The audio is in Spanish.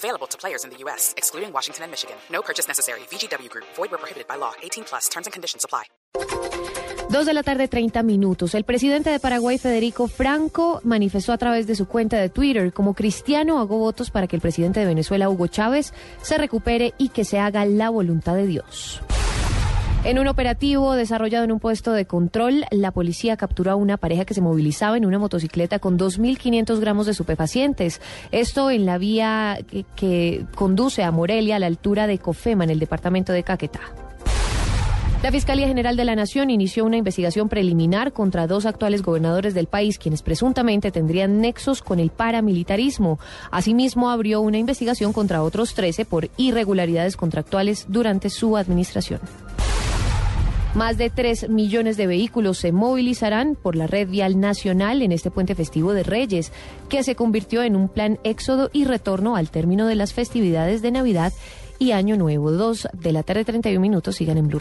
Available to players in the U.S., excluding Washington and Michigan. No purchase necessary. VGW Group. Void where prohibited by law. 18 plus. Terms and conditions apply. Dos de la tarde, 30 minutos. El presidente de Paraguay, Federico Franco, manifestó a través de su cuenta de Twitter, como cristiano hago votos para que el presidente de Venezuela, Hugo Chávez, se recupere y que se haga la voluntad de Dios. En un operativo desarrollado en un puesto de control, la policía capturó a una pareja que se movilizaba en una motocicleta con 2.500 gramos de superfacientes. Esto en la vía que, que conduce a Morelia, a la altura de Cofema, en el departamento de Caquetá. La Fiscalía General de la Nación inició una investigación preliminar contra dos actuales gobernadores del país, quienes presuntamente tendrían nexos con el paramilitarismo. Asimismo, abrió una investigación contra otros 13 por irregularidades contractuales durante su administración. Más de 3 millones de vehículos se movilizarán por la red vial nacional en este puente festivo de Reyes, que se convirtió en un plan éxodo y retorno al término de las festividades de Navidad y Año Nuevo. Dos de la tarde, 31 minutos, sigan en Blue.